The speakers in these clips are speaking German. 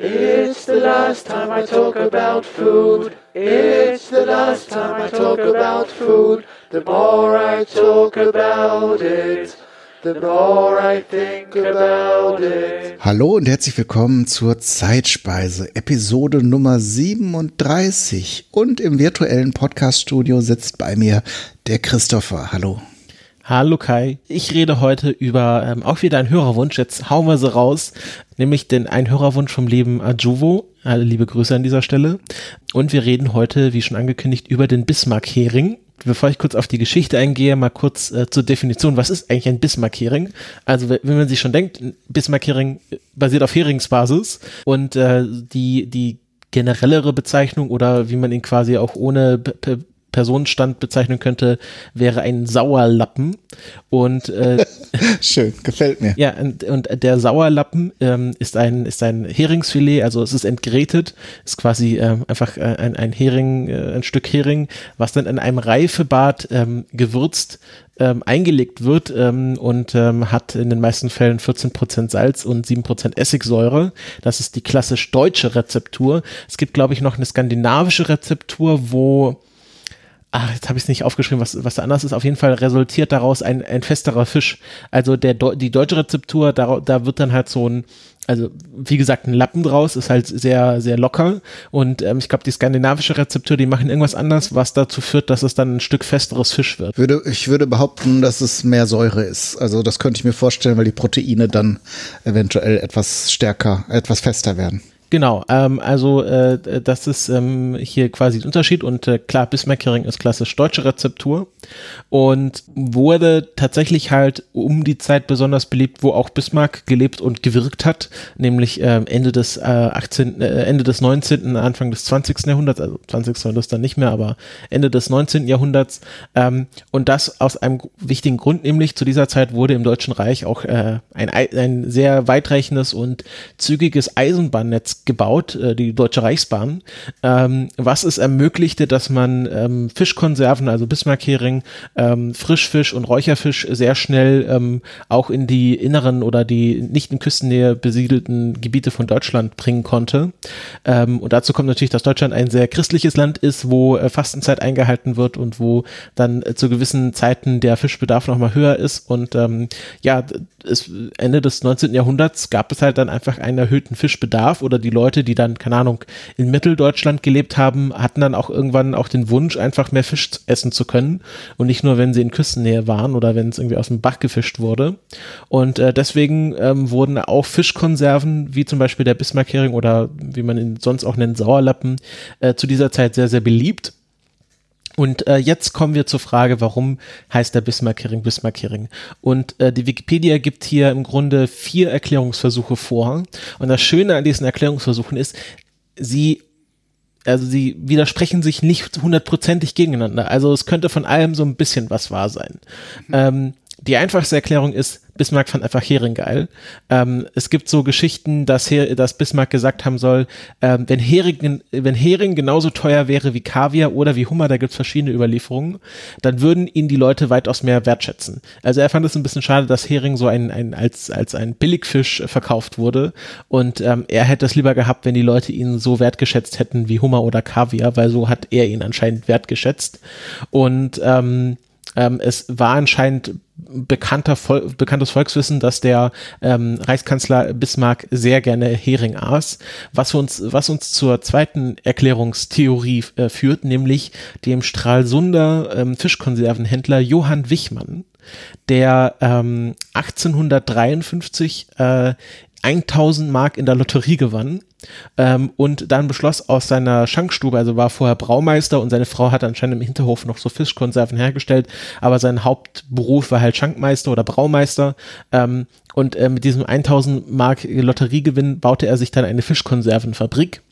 It's the last time I talk about food. It's the last time I talk about food. The more I talk about it, the more I think about it. Hallo und herzlich willkommen zur Zeitspeise, Episode Nummer 37. Und im virtuellen Podcaststudio sitzt bei mir der Christopher. Hallo. Hallo Kai, ich rede heute über ähm, auch wieder einen Hörerwunsch. Jetzt hauen wir sie raus, nämlich den ein Hörerwunsch vom Leben Ajuvo. Alle liebe Grüße an dieser Stelle. Und wir reden heute, wie schon angekündigt, über den Bismarck-Hering. Bevor ich kurz auf die Geschichte eingehe, mal kurz äh, zur Definition. Was ist eigentlich ein Bismarck-Hering? Also wenn man sich schon denkt, Bismarck-Hering basiert auf Heringsbasis und äh, die, die generellere Bezeichnung oder wie man ihn quasi auch ohne Personenstand bezeichnen könnte, wäre ein Sauerlappen. Und äh, schön, gefällt mir. Ja, und, und der Sauerlappen ähm, ist ein ist ein Heringsfilet, also es ist entgrätet, ist quasi ähm, einfach äh, ein, ein Hering, äh, ein Stück Hering, was dann in einem Reifebad ähm, gewürzt ähm, eingelegt wird ähm, und ähm, hat in den meisten Fällen 14% Salz und 7% Essigsäure. Das ist die klassisch deutsche Rezeptur. Es gibt, glaube ich, noch eine skandinavische Rezeptur, wo Ach, jetzt habe ich es nicht aufgeschrieben, was, was da anders ist. Auf jeden Fall resultiert daraus ein, ein festerer Fisch. Also der, die deutsche Rezeptur, da, da wird dann halt so ein, also wie gesagt, ein Lappen draus, ist halt sehr, sehr locker. Und ähm, ich glaube, die skandinavische Rezeptur, die machen irgendwas anders, was dazu führt, dass es dann ein Stück festeres Fisch wird. Würde, ich würde behaupten, dass es mehr Säure ist. Also das könnte ich mir vorstellen, weil die Proteine dann eventuell etwas stärker, etwas fester werden. Genau, ähm, also äh, das ist ähm, hier quasi der Unterschied und äh, klar, Bismarck-Hering ist klassisch deutsche Rezeptur und wurde tatsächlich halt um die Zeit besonders beliebt, wo auch Bismarck gelebt und gewirkt hat, nämlich äh, Ende des äh, 18., äh, Ende des 19., Anfang des 20. Jahrhunderts, also 20. Jahrhunderts dann nicht mehr, aber Ende des 19. Jahrhunderts ähm, und das aus einem wichtigen Grund, nämlich zu dieser Zeit wurde im Deutschen Reich auch äh, ein, ein sehr weitreichendes und zügiges Eisenbahnnetz gebaut, äh, die Deutsche Reichsbahn, ähm, was es ermöglichte, dass man ähm, Fischkonserven, also Bismarckhering, ähm, Frischfisch und Räucherfisch sehr schnell ähm, auch in die inneren oder die nicht in Küstennähe besiedelten Gebiete von Deutschland bringen konnte. Und dazu kommt natürlich, dass Deutschland ein sehr christliches Land ist, wo äh, Fastenzeit eingehalten wird und wo dann äh, zu gewissen Zeiten der Fischbedarf nochmal höher ist. Und ja, Ende des 19. Jahrhunderts gab es halt dann einfach einen erhöhten Fischbedarf oder die Leute, die dann, keine Ahnung, in Mitteldeutschland gelebt haben, hatten dann auch irgendwann auch den Wunsch, einfach mehr Fisch essen zu können und nicht nur, wenn sie in Küstennähe waren oder wenn es irgendwie aus dem Bach gefischt wurde. Und äh, deswegen ähm, wurden auch Fischkonserven, wie zum Beispiel der Bismarckhering oder wie man ihn sonst auch nennt, Sauerlappen, äh, zu dieser Zeit sehr, sehr beliebt. Und äh, jetzt kommen wir zur Frage, warum heißt der Bismarck-Hering Bismarck-Hering? Und äh, die Wikipedia gibt hier im Grunde vier Erklärungsversuche vor. Und das Schöne an diesen Erklärungsversuchen ist, sie also sie widersprechen sich nicht hundertprozentig gegeneinander. Also es könnte von allem so ein bisschen was wahr sein. Mhm. Ähm, die einfachste Erklärung ist, Bismarck fand einfach Hering geil. Ähm, es gibt so Geschichten, dass, Her dass Bismarck gesagt haben soll, ähm, wenn, Hering, wenn Hering genauso teuer wäre wie Kaviar oder wie Hummer, da gibt es verschiedene Überlieferungen, dann würden ihn die Leute weitaus mehr wertschätzen. Also er fand es ein bisschen schade, dass Hering so ein, ein, als, als ein Billigfisch verkauft wurde und ähm, er hätte es lieber gehabt, wenn die Leute ihn so wertgeschätzt hätten wie Hummer oder Kaviar, weil so hat er ihn anscheinend wertgeschätzt. Und ähm, ähm, es war anscheinend bekannter Vol bekanntes Volkswissen, dass der ähm, Reichskanzler Bismarck sehr gerne Hering aß, was uns, was uns zur zweiten Erklärungstheorie äh, führt, nämlich dem Stralsunder ähm, Fischkonservenhändler Johann Wichmann, der ähm, 1853 äh, 1000 Mark in der Lotterie gewann ähm, und dann beschloss aus seiner Schankstube, also war vorher Braumeister und seine Frau hat anscheinend im Hinterhof noch so Fischkonserven hergestellt, aber sein Hauptberuf war halt Schankmeister oder Braumeister ähm, und äh, mit diesem 1000 Mark Lotteriegewinn baute er sich dann eine Fischkonservenfabrik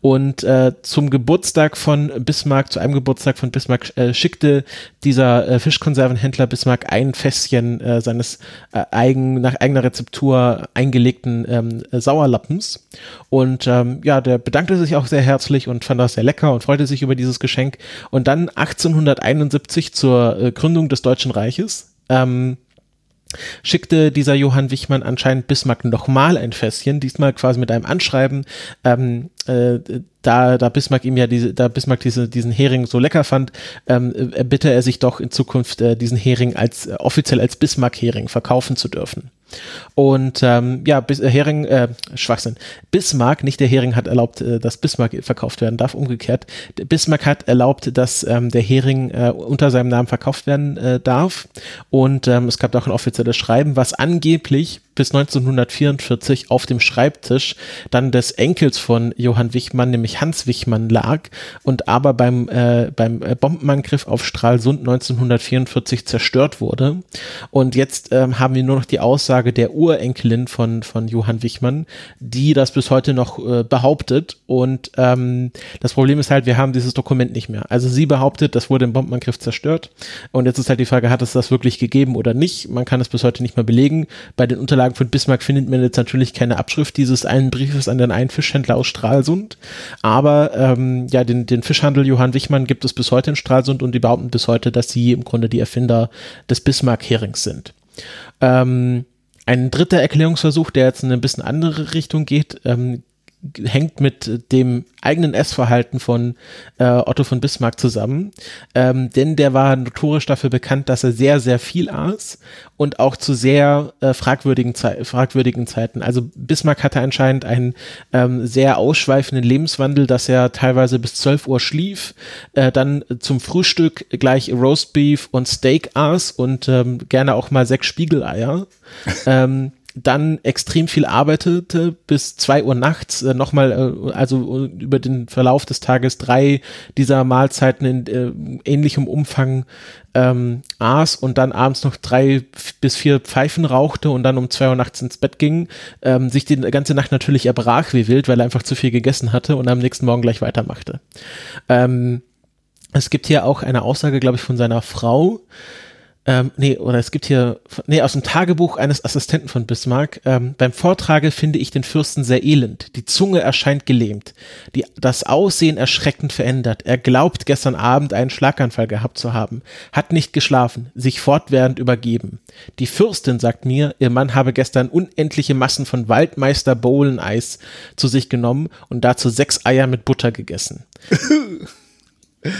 und äh, zum Geburtstag von Bismarck, zu einem Geburtstag von Bismarck, äh, schickte dieser äh, Fischkonservenhändler Bismarck ein Fässchen äh, seines äh, eigen, nach eigener Rezeptur eingelegten ähm, Sauerlappens. Und ähm, ja, der bedankte sich auch sehr herzlich und fand das sehr lecker und freute sich über dieses Geschenk. Und dann 1871 zur äh, Gründung des Deutschen Reiches. Ähm, schickte dieser Johann Wichmann anscheinend Bismarck nochmal ein Fässchen, diesmal quasi mit einem Anschreiben, ähm, äh, da, da Bismarck ihm ja diese, da Bismarck diese, diesen Hering so lecker fand, ähm, äh, bitte er sich doch in Zukunft äh, diesen Hering als äh, offiziell als Bismarck-Hering verkaufen zu dürfen. Und ähm, ja, Bis, äh, Hering, äh, Schwachsinn. Bismarck, nicht der Hering hat erlaubt, äh, dass Bismarck verkauft werden darf, umgekehrt. Bismarck hat erlaubt, dass ähm, der Hering äh, unter seinem Namen verkauft werden äh, darf. Und ähm, es gab auch ein offizielles Schreiben, was angeblich bis 1944 auf dem Schreibtisch dann des Enkels von Johann Wichmann, nämlich Hans Wichmann, lag und aber beim, äh, beim Bombenangriff auf Stralsund 1944 zerstört wurde. Und jetzt ähm, haben wir nur noch die Aussage der Urenkelin von, von Johann Wichmann, die das bis heute noch äh, behauptet. Und ähm, das Problem ist halt, wir haben dieses Dokument nicht mehr. Also sie behauptet, das wurde im Bombenangriff zerstört. Und jetzt ist halt die Frage, hat es das wirklich gegeben oder nicht? Man kann es bis heute nicht mehr belegen. Bei den Unterlagen von Bismarck findet man jetzt natürlich keine Abschrift dieses einen Briefes an den einen Fischhändler aus Stralsund. Aber ähm, ja, den, den Fischhandel Johann Wichmann gibt es bis heute in Stralsund und die behaupten bis heute, dass sie im Grunde die Erfinder des Bismarck-Herings sind. Ähm, ein dritter Erklärungsversuch, der jetzt in eine bisschen andere Richtung geht, ähm, hängt mit dem eigenen Essverhalten von äh, Otto von Bismarck zusammen, ähm, denn der war notorisch dafür bekannt, dass er sehr, sehr viel aß und auch zu sehr äh, fragwürdigen, Ze fragwürdigen Zeiten. Also Bismarck hatte anscheinend einen ähm, sehr ausschweifenden Lebenswandel, dass er teilweise bis 12 Uhr schlief, äh, dann zum Frühstück gleich Roastbeef und Steak aß und ähm, gerne auch mal sechs Spiegeleier. ähm, dann extrem viel arbeitete bis zwei Uhr nachts, äh, nochmal, äh, also äh, über den Verlauf des Tages drei dieser Mahlzeiten in äh, ähnlichem Umfang ähm, aß und dann abends noch drei bis vier Pfeifen rauchte und dann um zwei Uhr nachts ins Bett ging, ähm, sich die ganze Nacht natürlich erbrach wie wild, weil er einfach zu viel gegessen hatte und am nächsten Morgen gleich weitermachte. Ähm, es gibt hier auch eine Aussage, glaube ich, von seiner Frau, ähm, nee, oder es gibt hier, nee, aus dem Tagebuch eines Assistenten von Bismarck. Ähm, beim Vortrage finde ich den Fürsten sehr elend. Die Zunge erscheint gelähmt. Die, das Aussehen erschreckend verändert. Er glaubt, gestern Abend einen Schlaganfall gehabt zu haben. Hat nicht geschlafen, sich fortwährend übergeben. Die Fürstin sagt mir, ihr Mann habe gestern unendliche Massen von Waldmeister Bowlen-Eis zu sich genommen und dazu sechs Eier mit Butter gegessen.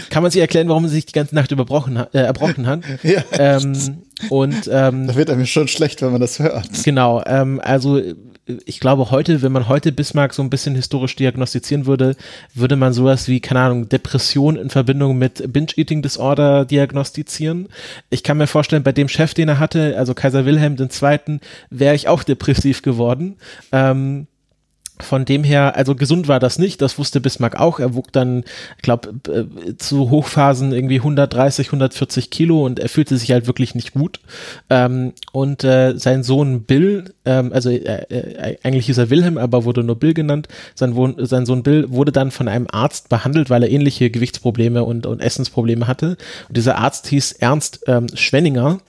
kann man sich erklären, warum sie sich die ganze Nacht überbrochen, äh, erbrochen hat. ja, ähm, und ähm, da wird einem schon schlecht, wenn man das hört. Genau, ähm, also ich glaube heute, wenn man heute Bismarck so ein bisschen historisch diagnostizieren würde, würde man sowas wie, keine Ahnung, Depression in Verbindung mit Binge-Eating Disorder diagnostizieren. Ich kann mir vorstellen, bei dem Chef, den er hatte, also Kaiser Wilhelm II., wäre ich auch depressiv geworden. Ähm, von dem her, also gesund war das nicht, das wusste Bismarck auch. Er wog dann, ich glaube, äh, zu Hochphasen irgendwie 130, 140 Kilo und er fühlte sich halt wirklich nicht gut. Ähm, und äh, sein Sohn Bill, ähm, also äh, äh, eigentlich hieß er Wilhelm, aber wurde nur Bill genannt. Sein, Wohn sein Sohn Bill wurde dann von einem Arzt behandelt, weil er ähnliche Gewichtsprobleme und, und Essensprobleme hatte. Und dieser Arzt hieß Ernst ähm, Schwenninger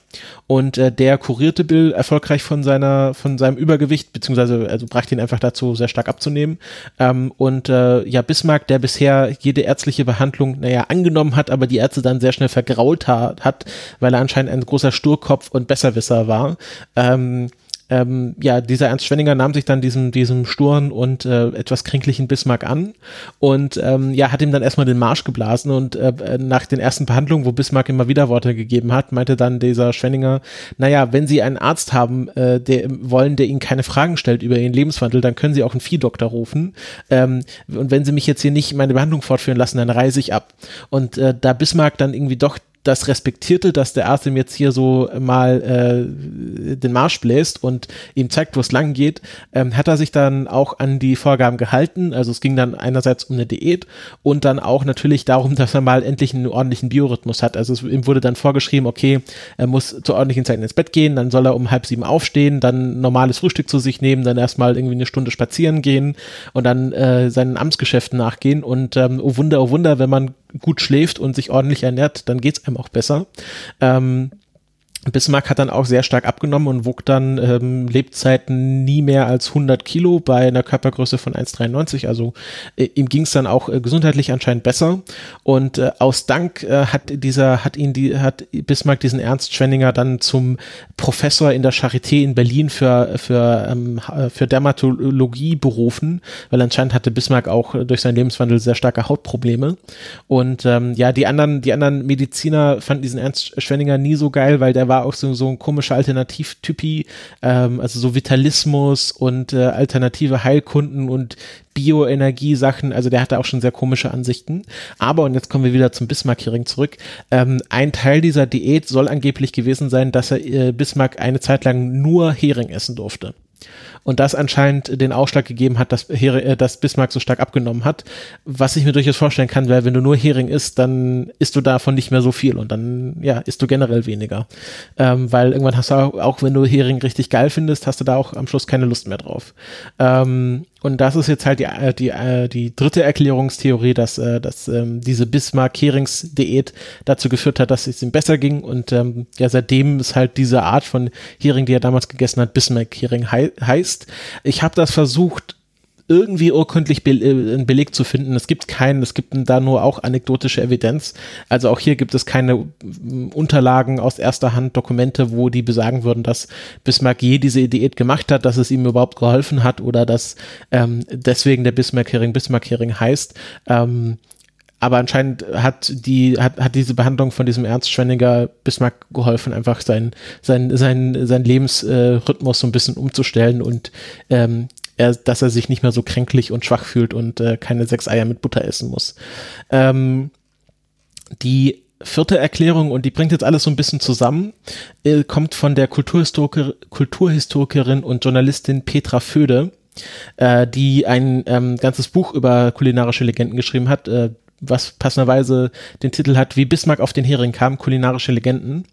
und äh, der kurierte Bill erfolgreich von seiner, von seinem Übergewicht, beziehungsweise also brachte ihn einfach dazu, sehr stark abzunehmen. Ähm, und äh, ja, Bismarck, der bisher jede ärztliche Behandlung, naja, angenommen hat, aber die Ärzte dann sehr schnell vergrault hat, weil er anscheinend ein großer Sturkopf und Besserwisser war, ähm, ähm, ja, dieser Ernst Schwenninger nahm sich dann diesem, diesem sturen und äh, etwas kränklichen Bismarck an und ähm, ja, hat ihm dann erstmal den Marsch geblasen und äh, nach den ersten Behandlungen, wo Bismarck immer wieder Worte gegeben hat, meinte dann dieser Schwenninger, naja, wenn Sie einen Arzt haben, äh, der wollen, der Ihnen keine Fragen stellt über Ihren Lebenswandel, dann können Sie auch einen Viehdoktor rufen. Ähm, und wenn Sie mich jetzt hier nicht meine Behandlung fortführen lassen, dann reise ich ab. Und äh, da Bismarck dann irgendwie doch das respektierte, dass der Arzt ihm jetzt hier so mal äh, den Marsch bläst und ihm zeigt, wo es lang geht, ähm, hat er sich dann auch an die Vorgaben gehalten. Also es ging dann einerseits um eine Diät und dann auch natürlich darum, dass er mal endlich einen ordentlichen Biorhythmus hat. Also es, ihm wurde dann vorgeschrieben, okay, er muss zur ordentlichen Zeit ins Bett gehen, dann soll er um halb sieben aufstehen, dann normales Frühstück zu sich nehmen, dann erstmal irgendwie eine Stunde spazieren gehen und dann äh, seinen Amtsgeschäften nachgehen. Und ähm, oh Wunder, oh Wunder, wenn man gut schläft und sich ordentlich ernährt, dann geht's einem auch besser. Ähm, Bismarck hat dann auch sehr stark abgenommen und wog dann ähm, Lebzeiten nie mehr als 100 Kilo bei einer Körpergröße von 1,93. Also äh, ihm ging es dann auch äh, gesundheitlich anscheinend besser. Und äh, aus Dank äh, hat dieser hat ihn die hat Bismarck diesen Ernst Schwenninger dann zum Professor in der Charité in Berlin für für ähm, für Dermatologie berufen, weil anscheinend hatte Bismarck auch durch seinen Lebenswandel sehr starke Hautprobleme. Und ähm, ja, die anderen die anderen Mediziner fanden diesen Ernst Schwenninger nie so geil, weil der war auch so, so ein komischer Alternativtypi, ähm, also so Vitalismus und äh, alternative Heilkunden und Bioenergie-Sachen, also der hatte auch schon sehr komische Ansichten. Aber, und jetzt kommen wir wieder zum Bismarck-Hearing zurück, ähm, ein Teil dieser Diät soll angeblich gewesen sein, dass er äh, Bismarck eine Zeit lang nur Hering essen durfte und das anscheinend den Ausschlag gegeben hat, dass, Hering, äh, dass Bismarck so stark abgenommen hat. Was ich mir durchaus vorstellen kann, weil wenn du nur Hering isst, dann isst du davon nicht mehr so viel und dann ja isst du generell weniger, ähm, weil irgendwann hast du auch, auch wenn du Hering richtig geil findest, hast du da auch am Schluss keine Lust mehr drauf. Ähm, und das ist jetzt halt die, äh, die, äh, die dritte Erklärungstheorie, dass, äh, dass ähm, diese Bismarck-Herings-Diät dazu geführt hat, dass es ihm besser ging. Und ähm, ja, seitdem ist halt diese Art von Hering, die er damals gegessen hat, Bismarck-Hering hei heißt. Ich habe das versucht irgendwie urkundlich be äh, einen Beleg zu finden. Es gibt keinen, es gibt da nur auch anekdotische Evidenz. Also auch hier gibt es keine mm, Unterlagen aus erster Hand, Dokumente, wo die besagen würden, dass Bismarck je diese Diät gemacht hat, dass es ihm überhaupt geholfen hat oder dass ähm, deswegen der Bismarck-Hering Bismarck-Hering heißt. Ähm, aber anscheinend hat die hat, hat diese Behandlung von diesem Ernst Schwenninger Bismarck geholfen, einfach sein sein sein sein Lebensrhythmus so ein bisschen umzustellen und ähm, er, dass er sich nicht mehr so kränklich und schwach fühlt und äh, keine sechs Eier mit Butter essen muss. Ähm, die vierte Erklärung, und die bringt jetzt alles so ein bisschen zusammen, äh, kommt von der Kulturhistoriker, Kulturhistorikerin und Journalistin Petra Föde, äh, die ein ähm, ganzes Buch über kulinarische Legenden geschrieben hat. Äh, was passenderweise den Titel hat, wie Bismarck auf den Hering kam, kulinarische Legenden.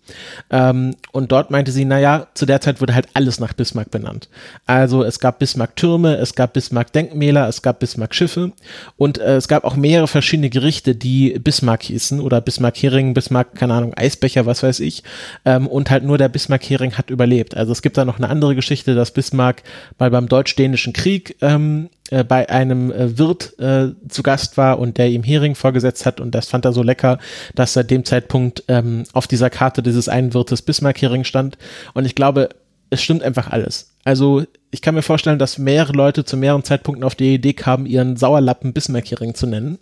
Ähm, und dort meinte sie, naja, zu der Zeit wurde halt alles nach Bismarck benannt. Also es gab Bismarck-Türme, es gab Bismarck-Denkmäler, es gab Bismarck-Schiffe und äh, es gab auch mehrere verschiedene Gerichte, die Bismarck hießen oder Bismarck-Hering, Bismarck, keine Ahnung, Eisbecher, was weiß ich. Ähm, und halt nur der Bismarck-Hering hat überlebt. Also es gibt da noch eine andere Geschichte, dass Bismarck mal beim Deutsch-Dänischen Krieg ähm, äh, bei einem äh, Wirt äh, zu Gast war und der ihm Hering vorgesetzt hat und das fand er so lecker, dass seit dem Zeitpunkt ähm, auf dieser Karte dieses einen Wirtes Bismarck-Hering stand. Und ich glaube, es stimmt einfach alles. Also ich kann mir vorstellen, dass mehrere Leute zu mehreren Zeitpunkten auf die Idee kamen, ihren Sauerlappen Bismarck-Hering zu nennen.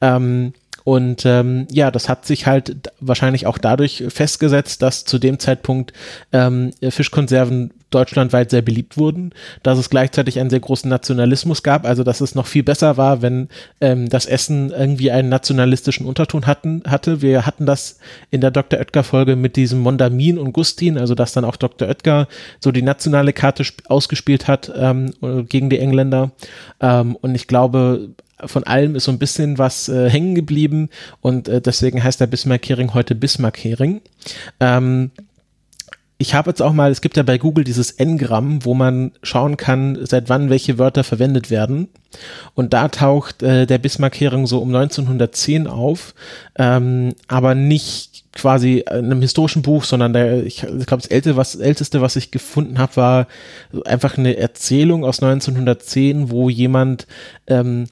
Ähm, und ähm, ja, das hat sich halt wahrscheinlich auch dadurch festgesetzt, dass zu dem Zeitpunkt ähm, Fischkonserven deutschlandweit sehr beliebt wurden, dass es gleichzeitig einen sehr großen Nationalismus gab, also dass es noch viel besser war, wenn ähm, das Essen irgendwie einen nationalistischen Unterton hatten, hatte. Wir hatten das in der Dr. Oetker-Folge mit diesem Mondamin und Gustin, also dass dann auch Dr. Oetker so die nationale Karte ausgespielt hat ähm, gegen die Engländer. Ähm, und ich glaube, von allem ist so ein bisschen was äh, hängen geblieben und äh, deswegen heißt der Bismarck-Hering heute Bismarck-Hering. Ähm, ich habe jetzt auch mal, es gibt ja bei Google dieses N-Gramm, wo man schauen kann, seit wann welche Wörter verwendet werden. Und da taucht äh, der Bismarck-Hering so um 1910 auf, ähm, aber nicht quasi in einem historischen Buch, sondern der, ich, ich glaube, das älteste was, älteste, was ich gefunden habe, war einfach eine Erzählung aus 1910, wo jemand ähm,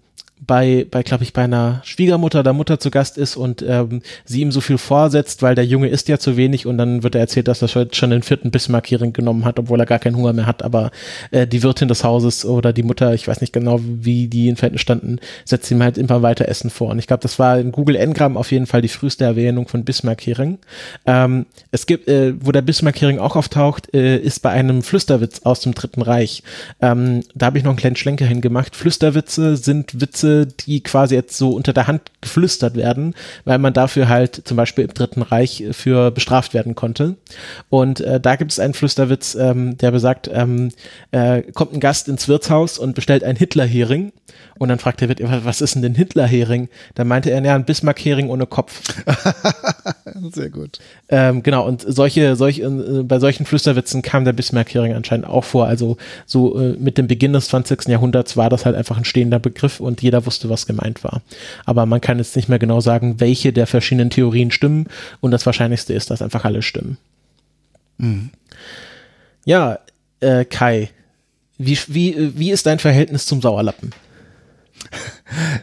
bei, bei glaube ich, bei einer Schwiegermutter oder Mutter zu Gast ist und ähm, sie ihm so viel vorsetzt, weil der Junge isst ja zu wenig und dann wird er erzählt, dass er schon den vierten Bismarck-Hering genommen hat, obwohl er gar keinen Hunger mehr hat, aber äh, die Wirtin des Hauses oder die Mutter, ich weiß nicht genau, wie die in Verhältnis standen, setzt ihm halt immer weiter Essen vor. Und ich glaube, das war in Google Ngram auf jeden Fall die früheste Erwähnung von Bismarck-Hering. Ähm, es gibt, äh, wo der Bismarck-Hering auch auftaucht, äh, ist bei einem Flüsterwitz aus dem Dritten Reich. Ähm, da habe ich noch einen kleinen Schlenker hingemacht. Flüsterwitze sind Witze, die quasi jetzt so unter der Hand geflüstert werden, weil man dafür halt zum Beispiel im Dritten Reich für bestraft werden konnte. Und äh, da gibt es einen Flüsterwitz, ähm, der besagt, ähm, äh, kommt ein Gast ins Wirtshaus und bestellt ein Hitlerhering und dann fragt der Wirt, was ist denn denn Hitlerhering? Da meinte er, ja, ein Bismarck-Hering ohne Kopf. Sehr gut. Ähm, genau, und solche, solch, äh, bei solchen Flüsterwitzen kam der Bismarck-Hering anscheinend auch vor. Also so äh, mit dem Beginn des 20. Jahrhunderts war das halt einfach ein stehender Begriff und jeder wusste, was gemeint war. Aber man kann jetzt nicht mehr genau sagen, welche der verschiedenen Theorien stimmen und das Wahrscheinlichste ist, dass einfach alle stimmen. Mhm. Ja, äh, Kai, wie, wie, wie ist dein Verhältnis zum Sauerlappen?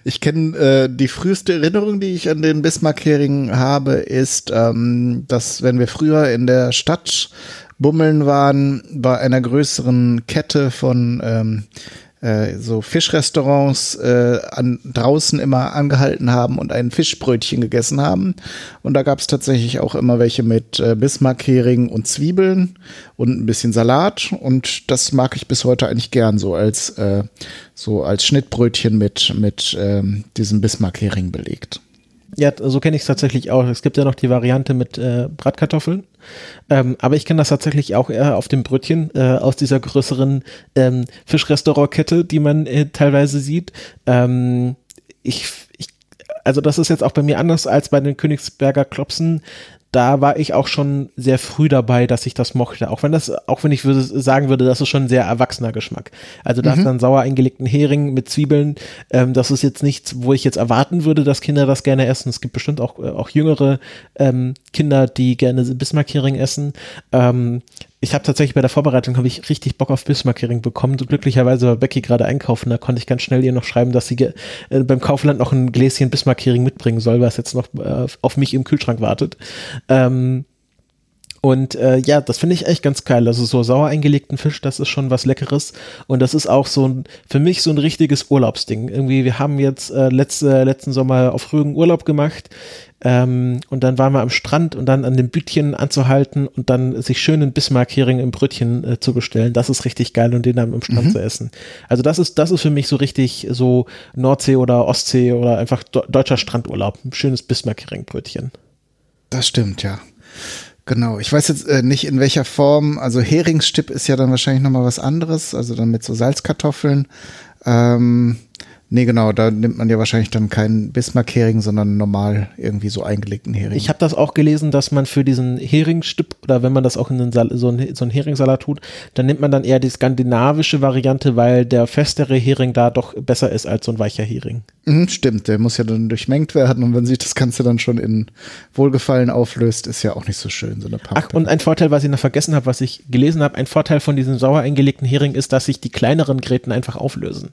Ich kenne äh, die früheste Erinnerung, die ich an den Bismarck-Hering habe, ist, ähm, dass wenn wir früher in der Stadt bummeln waren, bei einer größeren Kette von ähm, äh, so Fischrestaurants äh, an, draußen immer angehalten haben und ein Fischbrötchen gegessen haben. Und da gab es tatsächlich auch immer welche mit äh, Bismarckhering und Zwiebeln und ein bisschen Salat. Und das mag ich bis heute eigentlich gern so als, äh, so als Schnittbrötchen mit, mit ähm, diesem Bismarckhering belegt. Ja, so kenne ich es tatsächlich auch. Es gibt ja noch die Variante mit äh, Bratkartoffeln. Ähm, aber ich kenne das tatsächlich auch eher auf dem Brötchen äh, aus dieser größeren ähm, Fischrestaurantkette, die man äh, teilweise sieht. Ähm, ich, ich, also das ist jetzt auch bei mir anders als bei den Königsberger Klopsen da war ich auch schon sehr früh dabei, dass ich das mochte. Auch wenn das, auch wenn ich würde, sagen würde, das ist schon ein sehr erwachsener Geschmack. Also da mhm. ist dann sauer eingelegten Hering mit Zwiebeln. Ähm, das ist jetzt nichts, wo ich jetzt erwarten würde, dass Kinder das gerne essen. Es gibt bestimmt auch, äh, auch jüngere ähm, Kinder, die gerne Bismarck-Hering essen. Ähm, ich habe tatsächlich bei der Vorbereitung habe ich richtig Bock auf Bismarck-Hering bekommen. Glücklicherweise war Becky gerade einkaufen, da konnte ich ganz schnell ihr noch schreiben, dass sie äh, beim Kaufland noch ein Gläschen Bismarck-Hering mitbringen soll, was jetzt noch äh, auf mich im Kühlschrank wartet. Ähm, und äh, ja, das finde ich echt ganz geil. Also so sauer eingelegten Fisch, das ist schon was Leckeres. Und das ist auch so ein, für mich so ein richtiges Urlaubsding. Irgendwie, wir haben jetzt äh, letzte, letzten Sommer auf Rügen Urlaub gemacht. Ähm, und dann waren wir am Strand und dann an dem Bütchen anzuhalten und dann sich schön einen Bismarck-Hering im Brötchen äh, zu bestellen. Das ist richtig geil und den dann am Strand mhm. zu essen. Also das ist, das ist für mich so richtig so Nordsee oder Ostsee oder einfach deutscher Strandurlaub. Ein schönes Bismarck-Hering-Brötchen. Das stimmt, ja. Genau, ich weiß jetzt äh, nicht in welcher Form, also Heringsstipp ist ja dann wahrscheinlich nochmal was anderes, also dann mit so Salzkartoffeln. Ähm, Nee, genau, da nimmt man ja wahrscheinlich dann keinen Bismarck-Hering, sondern normal irgendwie so eingelegten Hering. Ich habe das auch gelesen, dass man für diesen Heringstipp oder wenn man das auch in den Sal so, einen, so einen Heringssalat tut, dann nimmt man dann eher die skandinavische Variante, weil der festere Hering da doch besser ist als so ein weicher Hering. Mhm, stimmt, der muss ja dann durchmengt werden und wenn sich das Ganze dann schon in Wohlgefallen auflöst, ist ja auch nicht so schön, so eine Pappe. Ach, und ein Vorteil, was ich noch vergessen habe, was ich gelesen habe, ein Vorteil von diesem sauer eingelegten Hering ist, dass sich die kleineren Gräten einfach auflösen.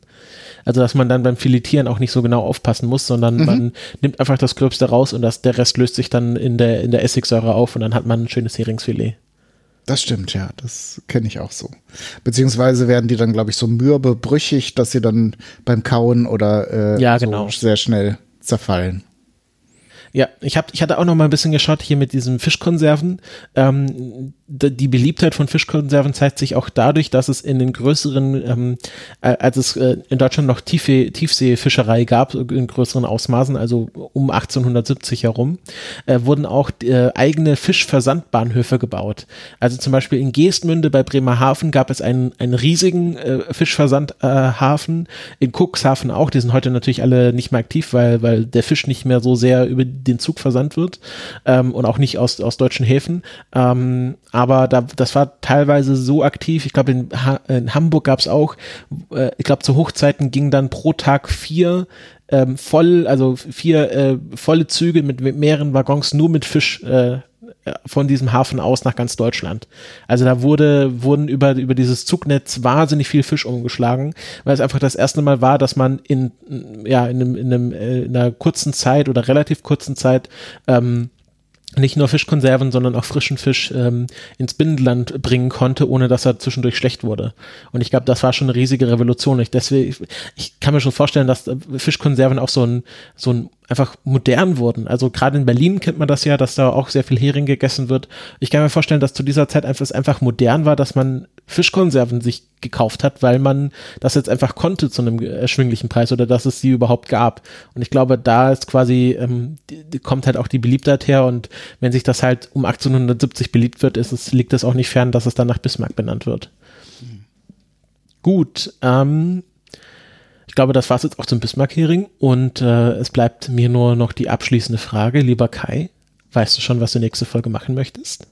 Also dass man dann beim Filetieren auch nicht so genau aufpassen muss, sondern mhm. man nimmt einfach das Gröbste raus und das, der Rest löst sich dann in der, in der Essigsäure auf und dann hat man ein schönes Heringsfilet. Das stimmt, ja. Das kenne ich auch so. Beziehungsweise werden die dann, glaube ich, so mürbe, brüchig, dass sie dann beim Kauen oder äh, ja, genau. so sehr schnell zerfallen. Ja, ich, hab, ich hatte auch noch mal ein bisschen geschaut hier mit diesen Fischkonserven. Ähm, die Beliebtheit von Fischkonserven zeigt sich auch dadurch, dass es in den größeren, ähm, äh, als es äh, in Deutschland noch Tiefe, Tiefseefischerei gab, in größeren Ausmaßen, also um 1870 herum, äh, wurden auch äh, eigene Fischversandbahnhöfe gebaut. Also zum Beispiel in Geestmünde bei Bremerhaven gab es einen, einen riesigen äh, Fischversandhafen, in Cuxhaven auch, die sind heute natürlich alle nicht mehr aktiv, weil, weil der Fisch nicht mehr so sehr über den Zug versandt wird ähm, und auch nicht aus, aus deutschen Häfen. Ähm, aber da, das war teilweise so aktiv. Ich glaube, in, ha in Hamburg gab es auch, äh, ich glaube, zu Hochzeiten ging dann pro Tag vier ähm, voll, also vier äh, volle Züge mit, mit mehreren Waggons nur mit Fisch äh, von diesem Hafen aus nach ganz Deutschland. Also da wurde, wurden über, über dieses Zugnetz wahnsinnig viel Fisch umgeschlagen, weil es einfach das erste Mal war, dass man in, ja, in, einem, in, einem, äh, in einer kurzen Zeit oder relativ kurzen Zeit ähm, nicht nur Fischkonserven, sondern auch frischen Fisch ähm, ins Binnenland bringen konnte, ohne dass er zwischendurch schlecht wurde. Und ich glaube, das war schon eine riesige Revolution. Ich, deswegen, ich kann mir schon vorstellen, dass äh, Fischkonserven auch so ein, so ein einfach modern wurden. Also gerade in Berlin kennt man das ja, dass da auch sehr viel Hering gegessen wird. Ich kann mir vorstellen, dass zu dieser Zeit einfach, es einfach modern war, dass man Fischkonserven sich gekauft hat, weil man das jetzt einfach konnte zu einem erschwinglichen Preis oder dass es sie überhaupt gab. Und ich glaube, da ist quasi, ähm, kommt halt auch die Beliebtheit her und wenn sich das halt um 1870 beliebt wird, ist es, liegt es auch nicht fern, dass es dann nach Bismarck benannt wird. Mhm. Gut, ähm, glaube, das war es jetzt auch zum Bismarck-Hering und äh, es bleibt mir nur noch die abschließende Frage. Lieber Kai, weißt du schon, was du nächste Folge machen möchtest?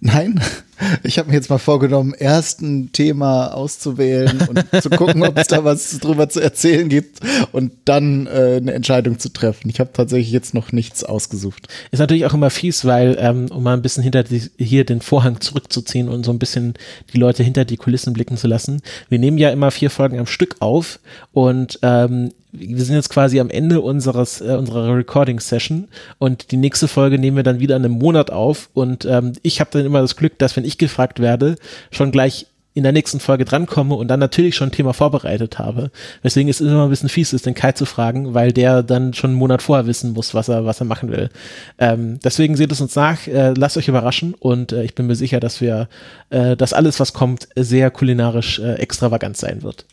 Nein, ich habe mir jetzt mal vorgenommen, erst ein Thema auszuwählen und zu gucken, ob es da was drüber zu erzählen gibt und dann äh, eine Entscheidung zu treffen. Ich habe tatsächlich jetzt noch nichts ausgesucht. Ist natürlich auch immer fies, weil, ähm, um mal ein bisschen hinter die, hier den Vorhang zurückzuziehen und so ein bisschen die Leute hinter die Kulissen blicken zu lassen. Wir nehmen ja immer vier Folgen am Stück auf und ähm, wir sind jetzt quasi am Ende unseres äh, unserer Recording Session und die nächste Folge nehmen wir dann wieder in einem Monat auf und ähm, ich habe dann immer das Glück, dass wenn ich gefragt werde, schon gleich in der nächsten Folge drankomme und dann natürlich schon ein Thema vorbereitet habe. Weswegen es immer ein bisschen fies ist, den Kai zu fragen, weil der dann schon einen Monat vorher wissen muss, was er, was er machen will. Ähm, deswegen seht es uns nach, äh, lasst euch überraschen und äh, ich bin mir sicher, dass wir, äh, dass alles, was kommt, sehr kulinarisch äh, extravagant sein wird.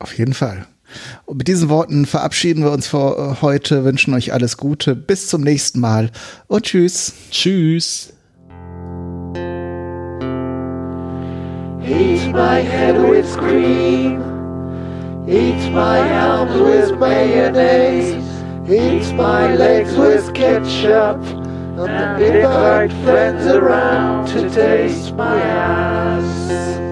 Auf jeden Fall. Und mit diesen Worten verabschieden wir uns für äh, heute, wünschen euch alles Gute, bis zum nächsten Mal und tschüss. Tschüss. Eat my head with cream. Eat my arms with mayonnaise. Eat my legs with ketchup. And invite friends around to taste my ass.